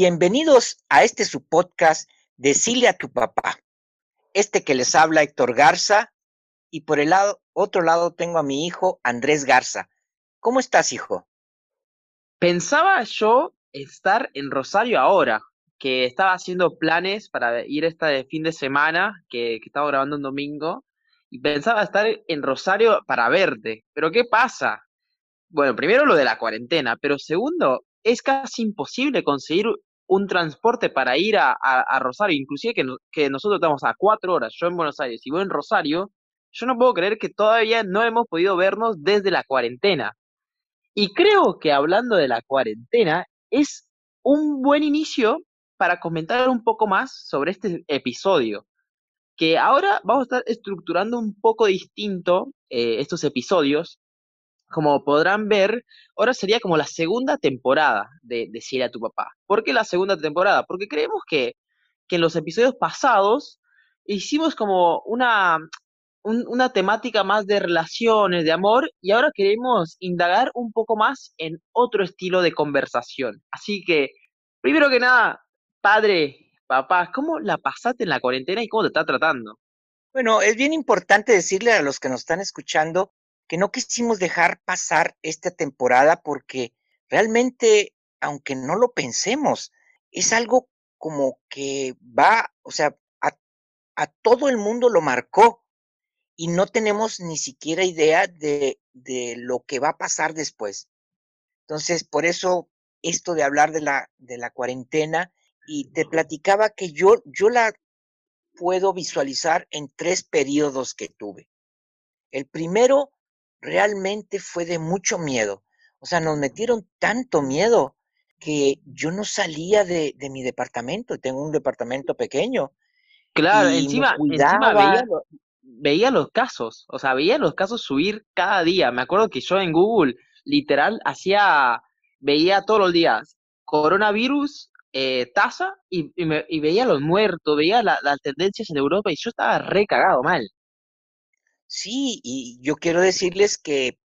Bienvenidos a este su podcast Decile a tu papá. Este que les habla Héctor Garza y por el otro lado tengo a mi hijo Andrés Garza. ¿Cómo estás, hijo? Pensaba yo estar en Rosario ahora, que estaba haciendo planes para ir esta de fin de semana, que, que estaba grabando un domingo, y pensaba estar en Rosario para verte. Pero ¿qué pasa? Bueno, primero lo de la cuarentena, pero segundo, es casi imposible conseguir un transporte para ir a, Rosario, inclusive que, nosotros estamos a cuatro horas, yo en Buenos Aires y vos en Rosario, yo no puedo creer que todavía no hemos podido vernos desde la cuarentena. Y creo que hablando de la cuarentena, es un buen inicio para comentar un poco más sobre este episodio. Que ahora vamos a estar estructurando un poco distinto eh, estos episodios, como podrán ver, ahora sería como la segunda temporada de Decir a tu papá. ¿Por qué la segunda temporada? Porque creemos que, que en los episodios pasados hicimos como una, una temática más de relaciones, de amor, y ahora queremos indagar un poco más en otro estilo de conversación. Así que, primero que nada, padre, papá, ¿cómo la pasaste en la cuarentena y cómo te está tratando? Bueno, es bien importante decirle a los que nos están escuchando que no quisimos dejar pasar esta temporada porque realmente, aunque no lo pensemos, es algo como que va, o sea, a, todo el mundo lo marcó y no tenemos ni siquiera idea de, de, lo que va a pasar después. Entonces, por eso esto de hablar de la, de la cuarentena y te platicaba que yo, yo la puedo visualizar en tres periodos que tuve. El primero realmente fue de mucho miedo. O sea, nos metieron tanto miedo que yo no salía de, mi departamento. Tengo un departamento pequeño. Claro, encima, encima veía, los casos, o sea, veía los casos subir cada día. Me acuerdo que yo en Google, literal, hacía, veía todos los días coronavirus, eh, tasa, y, veía los muertos, veía las tendencias en Europa y yo estaba re cagado mal. Sí, y yo quiero decirles que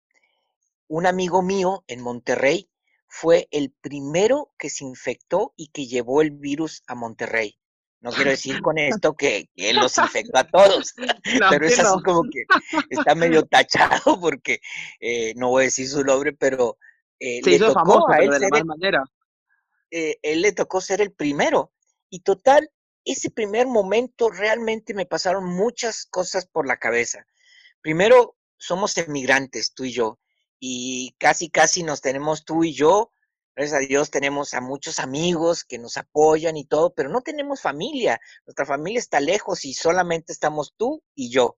un amigo mío en Monterrey fue el primero que se infectó y que llevó el virus a Monterrey. No quiero decir con esto que, él los infectó a todos, pero es así como que está medio tachado porque eh, no voy a decir su nombre, pero eh, le tocó a él ser manera. Eh, él le tocó ser el primero. Y total, ese primer momento realmente me pasaron muchas cosas por la cabeza primero somos emigrantes, tú y yo, y casi, casi nos tenemos tú y yo. Gracias a Dios tenemos a muchos amigos que nos apoyan y todo, pero no tenemos familia. Nuestra familia está lejos y solamente estamos tú y yo.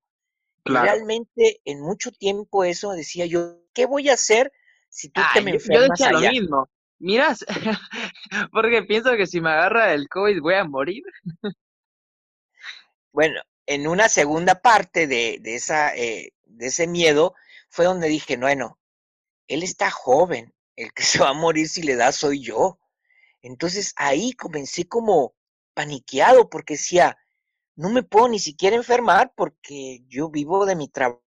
Realmente en mucho tiempo eso decía yo, ¿qué voy a hacer si tú te me enfermas Yo decía lo mismo. Miras, porque pienso que si me agarra el COVID voy a morir. bueno, en una segunda parte de, esa, eh, de ese miedo fue donde dije, bueno, él está joven, el que se va a morir si le da soy yo. Entonces ahí comencé como paniqueado porque decía, no me puedo ni siquiera enfermar porque yo vivo de mi trabajo.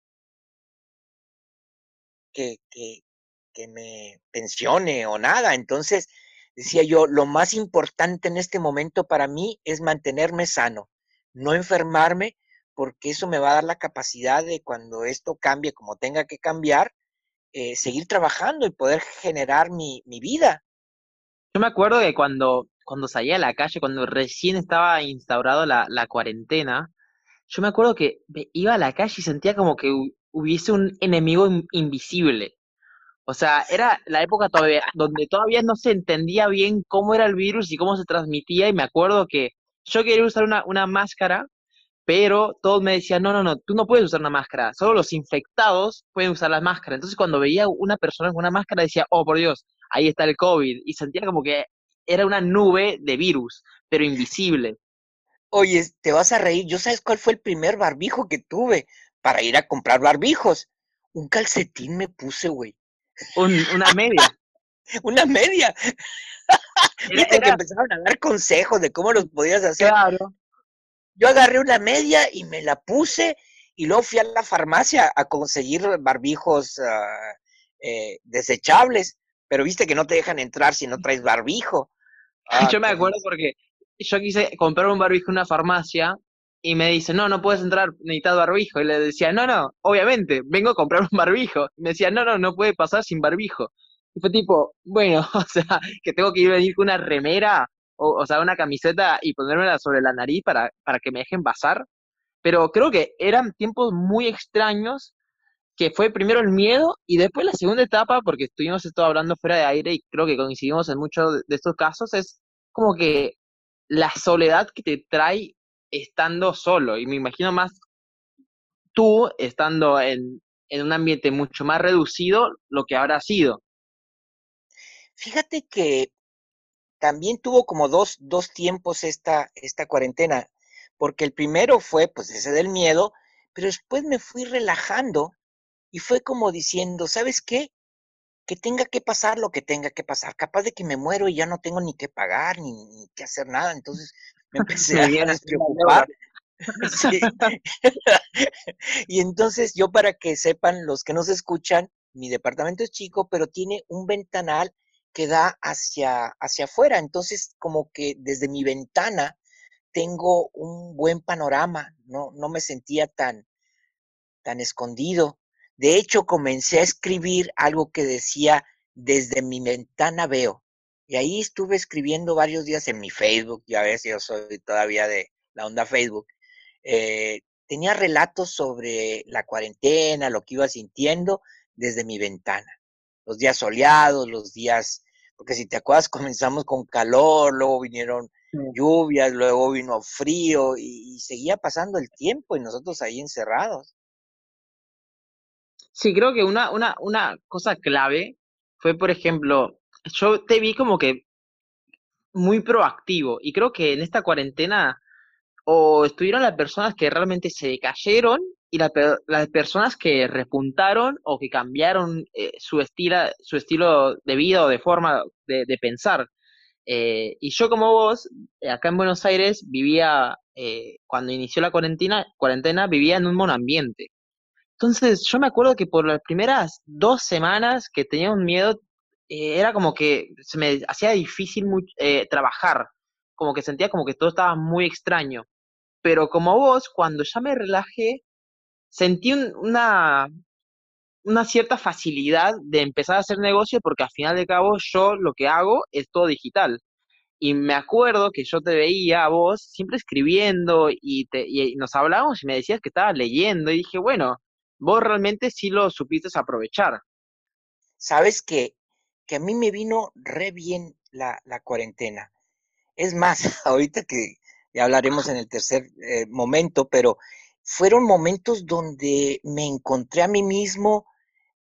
Que, que, que me pensione o nada. Entonces decía yo, lo más importante en este momento para mí es mantenerme sano no enfermarme, porque eso me va a dar la capacidad de cuando esto cambie como tenga que cambiar, eh, seguir trabajando y poder generar mi, vida. Yo me acuerdo que cuando, cuando salía a la calle, cuando recién estaba instaurado la, cuarentena, yo me acuerdo que iba a la calle y sentía como que hubiese un enemigo invisible. O sea, era la época todavía donde todavía no se entendía bien cómo era el virus y cómo se transmitía y me acuerdo que yo quería usar una, una máscara, pero todos me decían, no, no, no, tú no puedes usar una máscara, solo los infectados pueden usar la máscara. Entonces cuando veía una persona con una máscara decía, oh, por Dios, ahí está el COVID, y sentía como que era una nube de virus, pero invisible. Oye, te vas a reír, ¿yo sabes cuál fue el primer barbijo que tuve para ir a comprar barbijos? Un calcetín me puse, güey. una media. Una media. Viste que empezaron a dar consejos de cómo los podías hacer. Claro. Yo agarré una media y me la puse y luego fui a la farmacia a conseguir barbijos ah, eh, desechables, pero viste que no te dejan entrar si no traes barbijo. Ah, yo me acuerdo porque yo quise comprar un barbijo en una farmacia y me dice, no, no puedes entrar, necesitas barbijo. Y le decía, no, no, obviamente, vengo a comprar un barbijo. Y me decía, no, no, no puede pasar sin barbijo. Y fue tipo, bueno, o sea, que tengo que ir a venir con una remera, o, o sea, una camiseta y ponérmela sobre la nariz para, para que me dejen pasar. Pero creo que eran tiempos muy extraños, que fue primero el miedo y después la segunda etapa, porque estuvimos esto hablando fuera de aire y creo que coincidimos en muchos de estos casos, es como que la soledad que te trae estando solo. Y me imagino más tú estando en, en un ambiente mucho más reducido, lo que habrá sido. Fíjate que también tuvo como dos, dos tiempos esta, esta cuarentena, porque el primero fue pues ese del miedo, pero después me fui relajando y fue como diciendo, ¿sabes qué? Que tenga que pasar lo que tenga que pasar, capaz de que me muero y ya no tengo ni que pagar ni, ni que hacer nada, entonces me empecé a despreocupar. Sí. y entonces yo para que sepan los que nos escuchan, mi departamento es chico, pero tiene un ventanal que da hacia, hacia afuera. Entonces, como que desde mi ventana tengo un buen panorama, no, no me sentía tan, tan escondido. De hecho, comencé a escribir algo que decía, desde mi ventana veo. Y ahí estuve escribiendo varios días en mi Facebook, ya ves, yo soy todavía de la onda Facebook. Eh, tenía relatos sobre la cuarentena, lo que iba sintiendo desde mi ventana. Los días soleados, los días, porque si te acuerdas, comenzamos con calor, luego vinieron lluvias, luego vino frío y, y seguía pasando el tiempo y nosotros ahí encerrados. Sí, creo que una, una, una cosa clave fue, por ejemplo, yo te vi como que muy proactivo y creo que en esta cuarentena o estuvieron las personas que realmente se decayeron y la, las personas que repuntaron o que cambiaron eh, su, estilo, su estilo de vida o de forma de, de pensar. Eh, y yo como vos, eh, acá en Buenos Aires, vivía, eh, cuando inició la cuarentena, cuarentena, vivía en un monoambiente. Entonces yo me acuerdo que por las primeras dos semanas que tenía un miedo, eh, era como que se me hacía difícil eh, trabajar, como que sentía como que todo estaba muy extraño. Pero como vos, cuando ya me relajé, sentí un- una, una cierta facilidad de empezar a hacer negocio porque al final de cabo yo lo que hago es todo digital. Y me acuerdo que yo te veía a vos siempre escribiendo y, te, y nos hablábamos y me decías que estabas leyendo y dije, bueno, vos realmente sí lo supiste aprovechar. Sabes que, que a mí me vino re bien la, la cuarentena. Es más, ahorita que ya hablaremos en el tercer eh, momento, pero fueron momentos donde me encontré a mí mismo,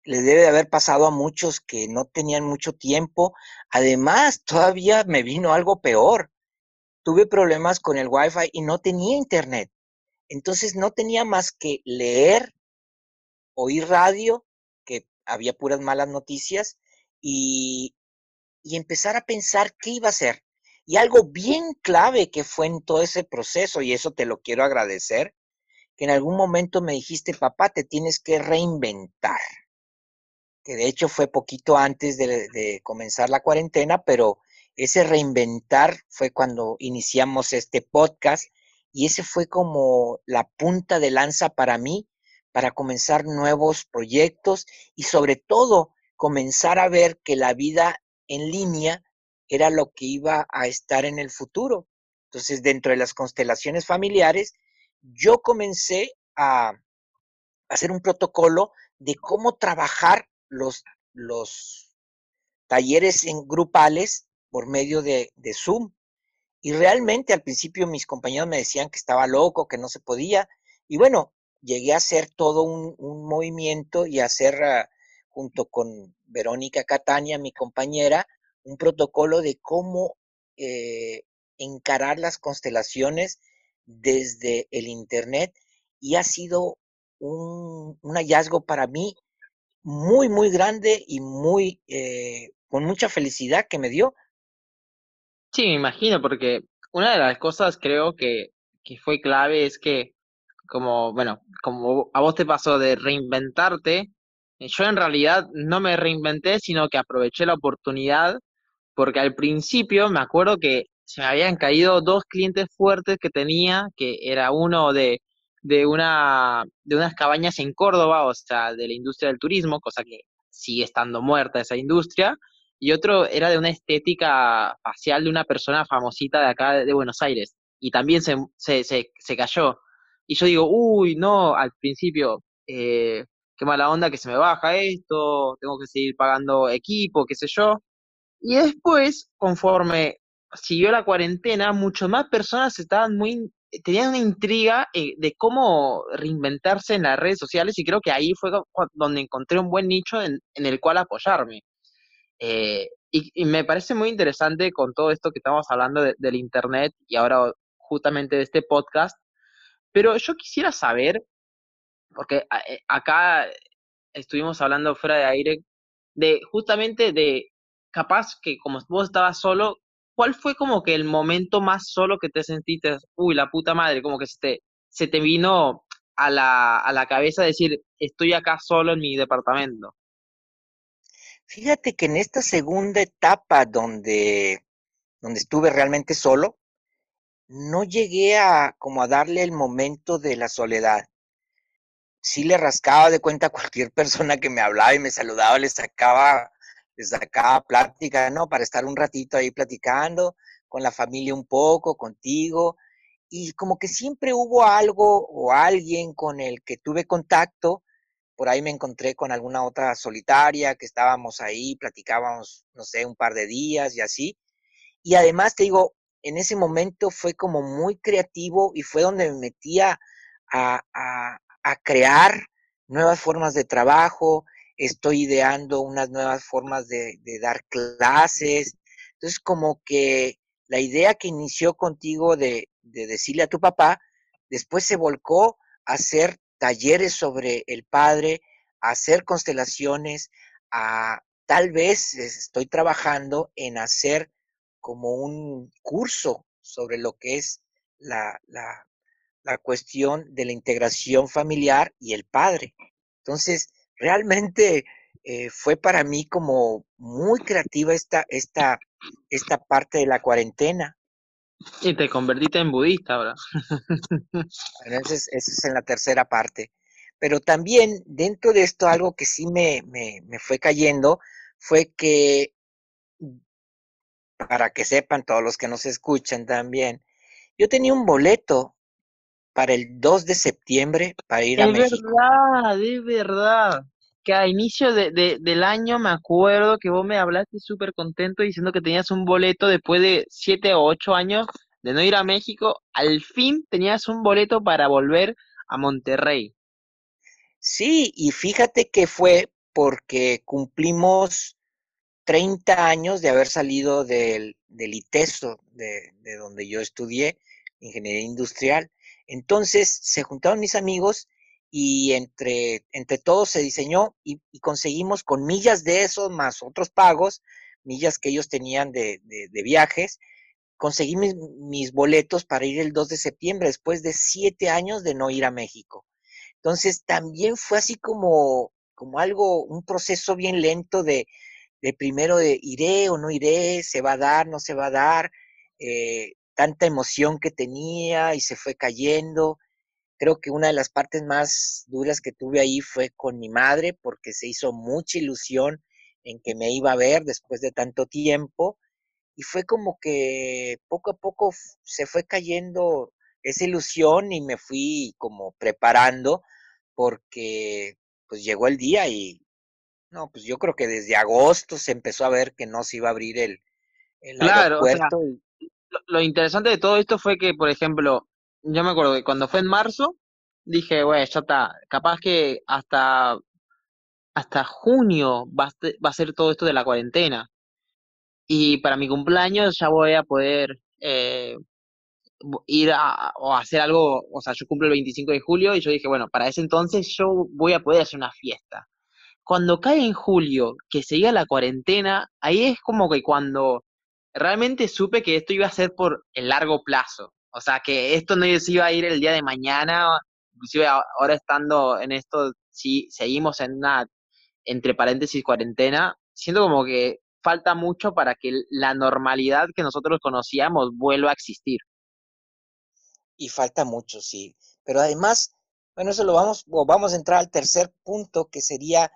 le debe de haber pasado a muchos que no tenían mucho tiempo. Además, todavía me vino algo peor. Tuve problemas con el Wi-Fi y no tenía internet. Entonces no tenía más que leer, oír radio, que había puras malas noticias, y, y empezar a pensar qué iba a hacer. Y algo bien clave que fue en todo ese proceso, y eso te lo quiero agradecer, que en algún momento me dijiste, papá, te tienes que reinventar. Que de hecho fue poquito antes de, comenzar la cuarentena, pero ese reinventar fue cuando iniciamos este podcast y ese fue como la punta de lanza para mí para comenzar nuevos proyectos y sobre todo comenzar a ver que la vida en línea era lo que iba a estar en el futuro. Entonces, dentro de las constelaciones familiares, yo comencé a hacer un protocolo de cómo trabajar los, los talleres en grupales por medio de, de Zoom. Y realmente al principio mis compañeros me decían que estaba loco, que no se podía. Y bueno, llegué a hacer todo un, movimiento y a hacer, uh, junto con Verónica Catania, mi compañera, un protocolo de cómo eh, encarar las constelaciones desde el Internet y ha sido un, un hallazgo para mí muy, muy grande y muy, eh, con mucha felicidad que me dio. Sí, me imagino, porque una de las cosas creo que, que fue clave es que, como, bueno, como a vos te pasó de reinventarte, yo en realidad no me reinventé, sino que aproveché la oportunidad porque al principio me acuerdo que se me habían caído dos clientes fuertes que tenía, que era uno de, de, una, de unas cabañas en Córdoba, o sea, de la industria del turismo, cosa que sigue estando muerta esa industria, y otro era de una estética facial de una persona famosita de acá de Buenos Aires, y también se, se, se, cayó. Y yo digo, uy, no, al principio, eh, qué mala onda que se me baja esto, tengo que seguir pagando equipo, qué sé yo. Y después, conforme siguió la cuarentena, mucho más personas estaban muy, tenían una intriga eh, de cómo reinventarse en las redes sociales y creo que ahí fue donde encontré un buen nicho en, el cual apoyarme. Eh, y, me parece muy interesante con todo esto que estamos hablando del Internet y ahora justamente de este podcast, pero yo quisiera saber, porque eh, acá estuvimos hablando fuera de aire, de justamente de capaz que como vos estabas solo, ¿cuál fue como que el momento más solo que te sentiste, uy, la puta madre, como que se te, se te vino a la, a la cabeza decir, estoy acá solo en mi departamento? Fíjate que en esta segunda etapa donde, donde estuve realmente solo, no llegué a como a darle el momento de la soledad. Sí le rascaba de cuenta a cualquier persona que me hablaba y me saludaba, le sacaba desde acá plática, ¿no? Para estar un ratito ahí platicando con la familia un poco, contigo. Y como que siempre hubo algo o alguien con el que tuve contacto. Por ahí me encontré con alguna otra solitaria que estábamos ahí, platicábamos, no sé, un par de días y así. Y además te digo, en ese momento fue como muy creativo y fue donde me metía a, a, a crear nuevas formas de trabajo, estoy ideando unas nuevas formas de, dar clases. Entonces, como que la idea que inició contigo de, decirle a tu papá, después se volcó a hacer talleres sobre el padre, a hacer constelaciones, a tal vez estoy trabajando en hacer como un curso sobre lo que es la, la cuestión de la integración familiar y el padre. Entonces, realmente eh, fue para mí como muy creativa esta, esta, esta parte de la cuarentena. Y te convertiste en budista ahora. Bueno, esa es, es, en la tercera parte. Pero también dentro de esto algo que sí me, me, me fue cayendo fue que, para que sepan todos los que nos escuchan también, yo tenía un boleto para el 2 de septiembre para ir a México. Es verdad, es verdad que a inicio de, del año me acuerdo que vos me hablaste súper contento diciendo que tenías un boleto después de siete o ocho años de no ir a México, al fin tenías un boleto para volver a Monterrey. Sí, y fíjate que fue porque cumplimos 30 años de haber salido del, del ITESO, de, de donde yo estudié, ingeniería industrial. Entonces se juntaron mis amigos y entre, entre todos se diseñó y, conseguimos con millas de eso, más otros pagos, millas que ellos tenían de, de, viajes, conseguí mis, mis, boletos para ir el 2 de septiembre, después de siete años de no ir a México. Entonces también fue así como, como algo, un proceso bien lento de, de primero de iré o no iré, se va a dar, no se va a dar, eh, tanta emoción que tenía y se fue cayendo Creo que una de las partes más duras que tuve ahí fue con mi madre, porque se hizo mucha ilusión en que me iba a ver después de tanto tiempo. Y fue como que poco a poco se fue cayendo esa ilusión y me fui como preparando porque pues llegó el día y no, pues yo creo que desde agosto se empezó a ver que no se iba a abrir el, el aeropuerto. Lo, interesante de todo esto fue que, por ejemplo, yo me acuerdo que cuando fue en marzo, dije, güey, ya está, capaz que hasta, hasta junio va a, va a ser todo esto de la cuarentena. Y para mi cumpleaños ya voy a poder eh, ir a, o hacer algo, o sea, yo cumplo el 25 de julio y yo dije, bueno, para ese entonces yo voy a poder hacer una fiesta. Cuando cae en julio, que seguía la cuarentena, ahí es como que cuando realmente supe que esto iba a ser por el largo plazo. O sea, que esto no se iba a ir el día de mañana, inclusive ahora estando en esto, si seguimos en una, entre paréntesis, cuarentena, siento como que falta mucho para que la normalidad que nosotros conocíamos vuelva a existir. Y falta mucho, sí. Pero además, bueno, eso lo vamos, vamos a entrar al tercer punto que sería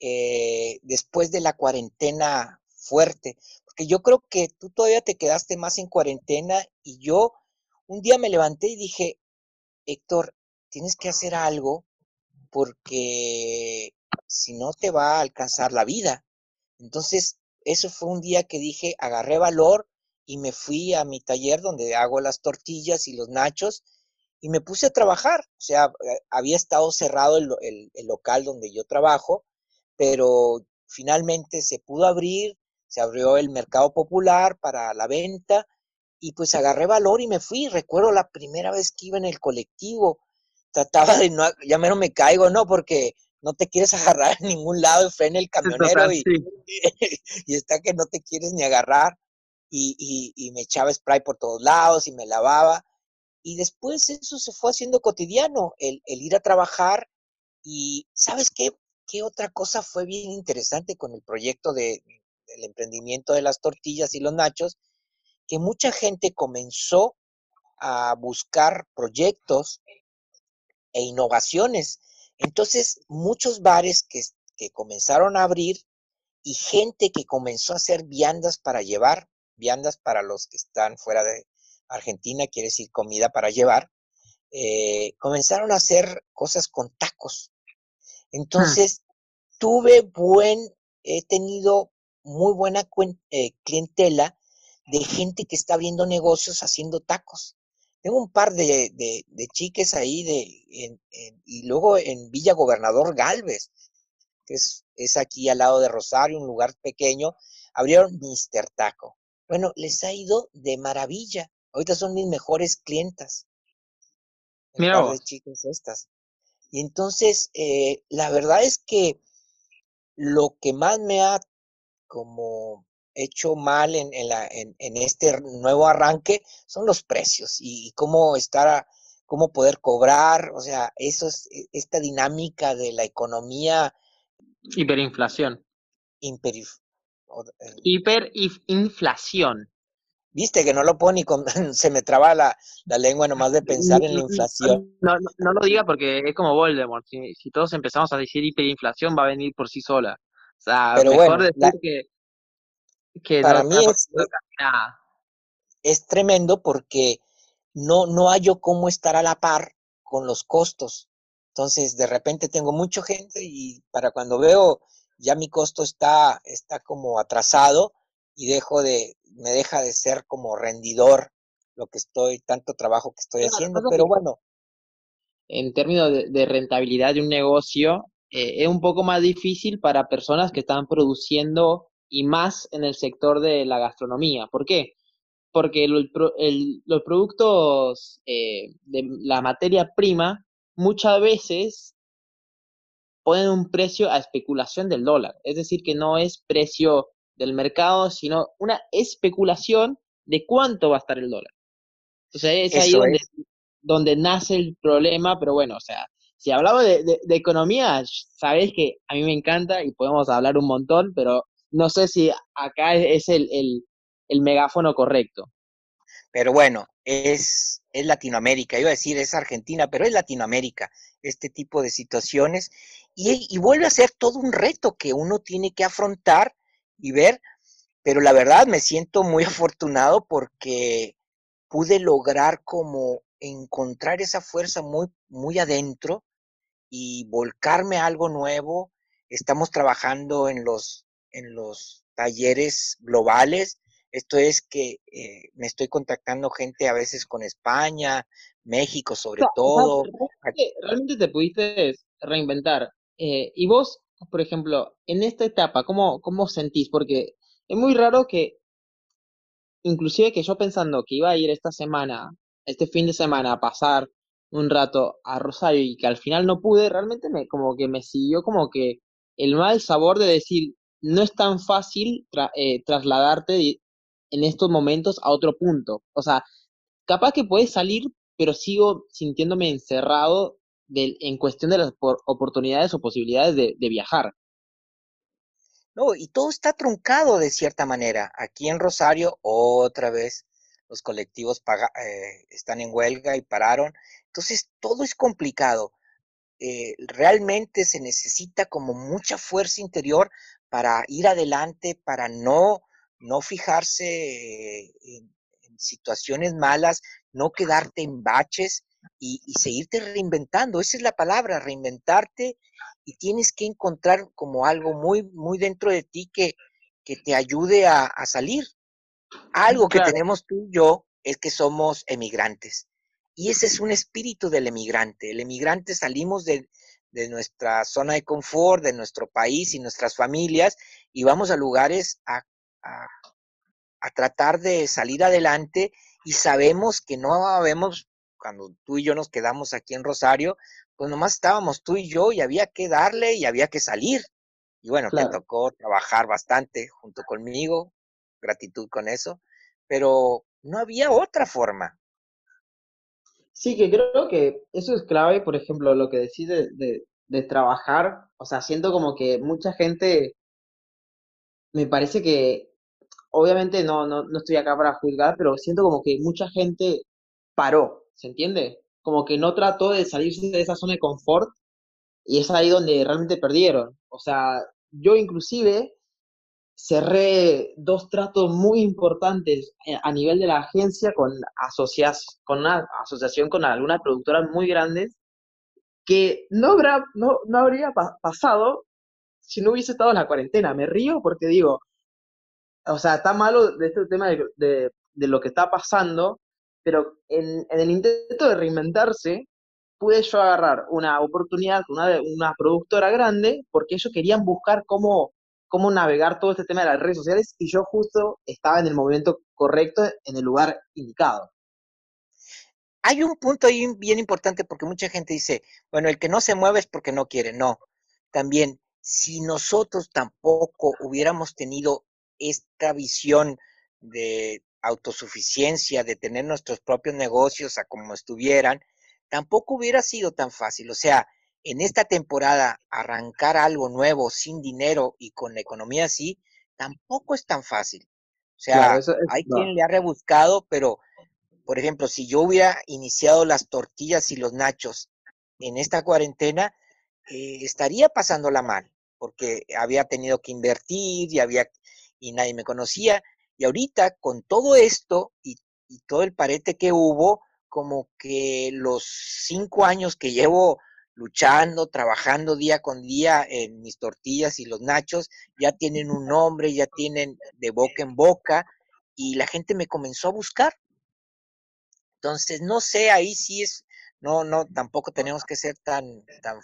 eh, después de la cuarentena fuerte. Porque yo creo que tú todavía te quedaste más en cuarentena y yo un día me levanté y dije, Héctor, tienes que hacer algo porque si no te va a alcanzar la vida. Entonces, eso fue un día que dije, agarré valor y me fui a mi taller donde hago las tortillas y los nachos y me puse a trabajar. O sea, eh, había estado cerrado el, local donde yo trabajo, pero finalmente se pudo abrir, se abrió el mercado popular para la venta y pues agarré valor y me fui. Recuerdo la primera vez que iba en el colectivo, trataba de no, ya menos me caigo, ¿no? Porque no te quieres agarrar en ningún lado y frena el camionero y, y, está que no te quieres ni agarrar y, y, me echaba spray por todos lados y me lavaba. Y después eso se fue haciendo cotidiano, el, el ir a trabajar y ¿sabes qué? ¿Qué otra cosa fue bien interesante con el proyecto de, del emprendimiento de las tortillas y los nachos? Que mucha gente comenzó a buscar proyectos e innovaciones. Entonces, muchos bares que, que comenzaron a abrir y gente que comenzó a hacer viandas para llevar, viandas para los que están fuera de Argentina, quiere decir comida para llevar, eh, comenzaron a hacer cosas con tacos. Hmm. Entonces, tuve buen, he tenido muy buena eh, clientela de gente que está abriendo negocios haciendo tacos. Tengo un par de, de, chiques ahí de, y luego en Villa Gobernador Galvez, que es, es aquí al lado de Rosario, un lugar pequeño, abrieron Mister Taco. Bueno, les ha ido de maravilla. Ahorita son mis mejores clientas. Mira de chicas estas. Y entonces, eh, la verdad es que lo que más me ha como hecho mal en, la, en, este nuevo arranque son los precios y, cómo estar, cómo poder cobrar, o sea, eso es e, esta dinámica de la economía. Hiperinflación. Hiperinflación. Viste que no lo puedo ni con, se me traba la, lengua nomás de pensar en la inflación. No, no, lo diga porque es como Voldemort. Si, si, todos empezamos a decir hiperinflación, va a venir por sí sola. O sea, mejor decir que, para mí es, es, tremendo porque no, no hallo cómo estar a la par con los costos. Entonces, de repente tengo mucha gente y para cuando veo ya mi costo está, está como atrasado y dejo de, me deja de ser como rendidor lo que estoy, tanto trabajo que estoy haciendo, pero bueno. En términos de, rentabilidad de un negocio, eh, es un poco más difícil para personas que están produciendo y más en el sector de la gastronomía. ¿Por qué? Porque los productos eh, de la materia prima muchas veces ponen un precio a especulación del dólar. Es decir, que no es precio del mercado, sino una especulación de cuánto va a estar el dólar. Entonces es ahí donde, donde, nace el problema, pero bueno, o sea, si hablamos de, de, economía, sabéis que a mí me encanta y podemos hablar un montón, pero no sé si acá es el, el, megáfono correcto. Pero bueno, es, es Latinoamérica, iba a decir es Argentina, pero es Latinoamérica este tipo de situaciones y, y, vuelve a ser todo un reto que uno tiene que afrontar y ver, pero la verdad me siento muy afortunado porque pude lograr como encontrar esa fuerza muy, muy adentro y volcarme a algo nuevo. Estamos trabajando en los en los talleres globales. Esto es que eh, me estoy contactando gente a veces con España, México sobre todo. realmente, te pudiste reinventar. Eh, y vos, por ejemplo, en esta etapa, ¿cómo, ¿cómo sentís? Porque es muy raro que, inclusive que yo pensando que iba a ir esta semana, este fin de semana, a pasar un rato a Rosario y que al final no pude, realmente me como que me siguió como que el mal sabor de decir, no es tan fácil eh, trasladarte en estos momentos a otro punto. O sea, capaz que puedes salir, pero sigo sintiéndome encerrado en cuestión de las oportunidades o posibilidades de, viajar. No, y todo está truncado de cierta manera. Aquí en Rosario, otra vez, los colectivos eh, están en huelga y pararon. Entonces, todo es complicado. Eh, realmente se necesita como mucha fuerza interior para ir adelante, para no, no fijarse en, situaciones malas, no quedarte en baches y, seguirte reinventando. Esa es la palabra, reinventarte y tienes que encontrar como algo muy, muy dentro de ti que, que te ayude a, salir. Algo que tenemos tú y yo es que somos emigrantes. Y ese es un espíritu del emigrante. El emigrante salimos de, nuestra zona de confort, de nuestro país y nuestras familias y vamos a lugares a, a, tratar de salir adelante y sabemos que no habemos, cuando tú y yo nos quedamos aquí en Rosario, pues nomás estábamos tú y yo y había que darle y había que salir. Y bueno, te tocó trabajar bastante junto conmigo, gratitud con eso, pero no había otra forma. Sí, que creo que eso es clave, por ejemplo, lo que decís de, de, trabajar, o sea, siento como que mucha gente, me parece que, obviamente no, no, no estoy acá para juzgar, pero siento como que mucha gente paró, ¿se entiende? Como que no trató de salirse de esa zona de confort y es ahí donde realmente perdieron. O sea, yo inclusive cerré dos tratos muy importantes eh, a nivel de la agencia con, con una asociación con algunas productoras muy grandes que no, habrá, no, no habría pasado si no hubiese estado en la cuarentena. Me río porque digo, o sea, está malo de este tema de, de, lo que está pasando, pero en, en, el intento de reinventarse, pude yo agarrar una oportunidad con una, una productora grande porque ellos querían buscar cómo cómo navegar todo este tema de las redes sociales y yo justo estaba en el momento correcto, en el lugar indicado. Hay un punto ahí bien importante porque mucha gente dice, bueno, el que no se mueve es porque no quiere. No, también si nosotros tampoco hubiéramos tenido esta visión de autosuficiencia, de tener nuestros propios negocios a como estuvieran, tampoco hubiera sido tan fácil. O sea, en esta temporada arrancar algo nuevo sin dinero y con la economía así, tampoco es tan fácil. O sea, hay quien le ha rebuscado, pero, por ejemplo, si yo hubiera iniciado las tortillas y los nachos en esta cuarentena, eh, estaría pasándola mal, porque había tenido que invertir y había y nadie me conocía. Y ahorita, con todo esto y, y todo el parete que hubo, como que los cinco años que llevo luchando, trabajando día con día en mis tortillas y los nachos, ya tienen un nombre, ya tienen de boca en boca y la gente me comenzó a buscar. Entonces, no sé, ahí sí es, no, no, tampoco tenemos que ser tan, tan,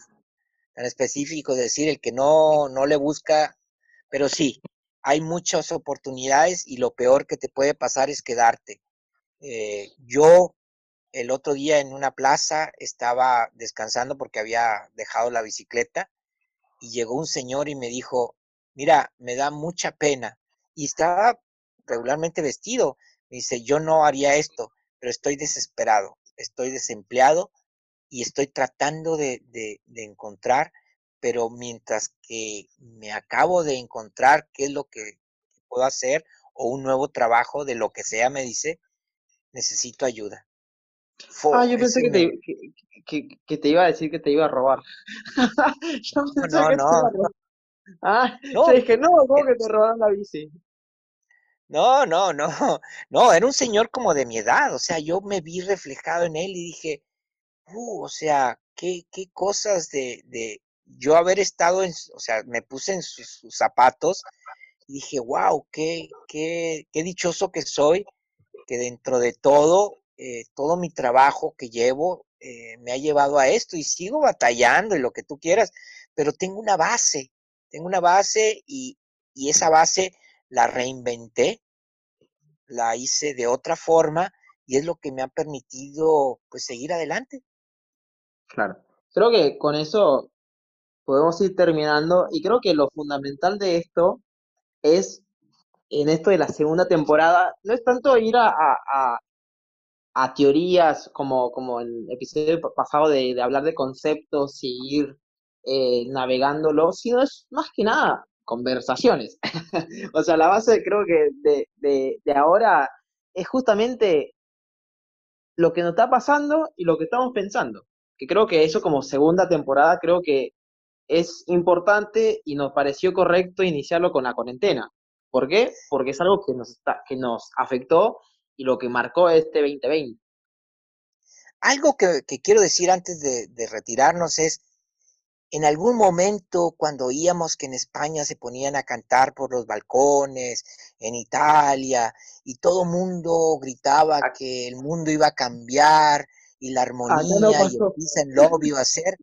tan específicos, decir el que no, no le busca, pero sí, hay muchas oportunidades y lo peor que te puede pasar es quedarte. Eh, yo el otro día en una plaza estaba descansando porque había dejado la bicicleta y llegó un señor y me dijo, mira, me da mucha pena. Y estaba regularmente vestido. Me dice, yo no haría esto, pero estoy desesperado, estoy desempleado y estoy tratando de, de, de encontrar, pero mientras que me acabo de encontrar qué es lo que puedo hacer o un nuevo trabajo de lo que sea, me dice, necesito ayuda ah, yo pensé que te, que, te, iba a decir que te iba a robar. yo pensé no, que no. Te iba a Ah, no, dije, no, ¿cómo que te robaron la bici? No, no, no, no, era un señor como de mi edad, o sea, yo me vi reflejado en él y dije, uh, o sea, qué, qué cosas de, de yo haber estado en, o sea, me puse en sus, sus zapatos y dije, wow, qué, qué, qué dichoso que soy, que dentro de todo eh, todo mi trabajo que llevo eh, me ha llevado a esto y sigo batallando y lo que tú quieras, pero tengo una base, tengo una base y, y esa base la reinventé, la hice de otra forma y es lo que me ha permitido pues seguir adelante. Claro, creo que con eso podemos ir terminando y creo que lo fundamental de esto es en esto de la segunda temporada, no es tanto ir a, a teorías como, como el episodio pasado de, hablar de conceptos y ir eh, navegándolo, sino es más que nada conversaciones. o sea, la base creo que de, de ahora es justamente lo que nos está pasando y lo que estamos pensando. Que creo que eso como segunda temporada creo que es importante y nos pareció correcto iniciarlo con la cuarentena. ¿Por qué? Porque es algo que nos, está, que nos afectó y lo que marcó este 2020. Algo que, quiero decir antes de, de, retirarnos es, en algún momento cuando oíamos que en España se ponían a cantar por los balcones, en Italia, y todo mundo gritaba que el mundo iba a cambiar y la armonía y el peace and love iba a ser,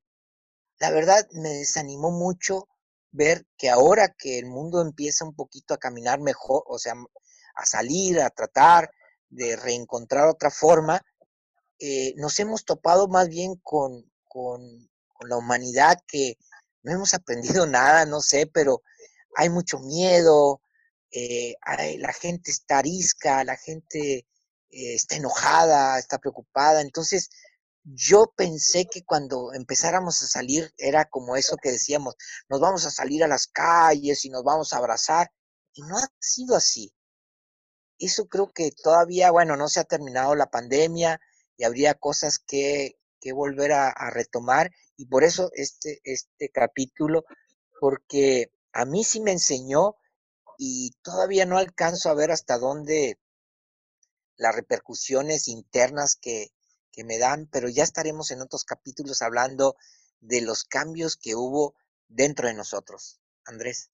la verdad me desanimó mucho ver que ahora que el mundo empieza un poquito a caminar mejor, o sea, a salir, a tratar de reencontrar otra forma, eh, nos hemos topado más bien con, con, la humanidad que no hemos aprendido nada, no sé, pero hay mucho miedo, eh, la gente está arisca, la gente eh, está enojada, está preocupada, entonces yo pensé que cuando empezáramos a salir era como eso que decíamos, nos vamos a salir a las calles y nos vamos a abrazar, y no ha sido así. Eso creo que todavía, bueno, no se ha terminado la pandemia y habría cosas que, volver a, retomar, y por eso este, este capítulo, porque a mí sí me enseñó y todavía no alcanzo a ver hasta dónde las repercusiones internas que, que me dan, pero ya estaremos en otros capítulos hablando de los cambios que hubo dentro de nosotros. Andrés.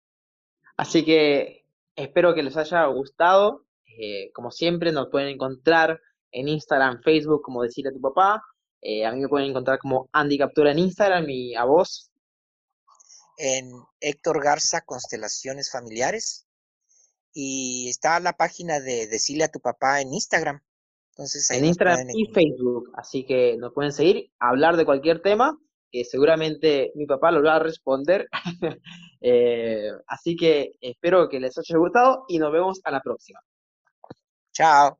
Así que espero que les haya gustado. Eh, como siempre, nos pueden encontrar en Instagram, Facebook, como decirle a tu papá. Eh, a mí me pueden encontrar como Andy Captura en Instagram y a vos. En Héctor Garza, Constelaciones Familiares. Y está la página de Decirle a tu papá en Instagram en Instagram y Facebook. Así que nos pueden seguir, hablar de cualquier tema, que seguramente mi papá lo va a responder. Eh, así que espero que les haya gustado y nos vemos a la próxima. Tchau.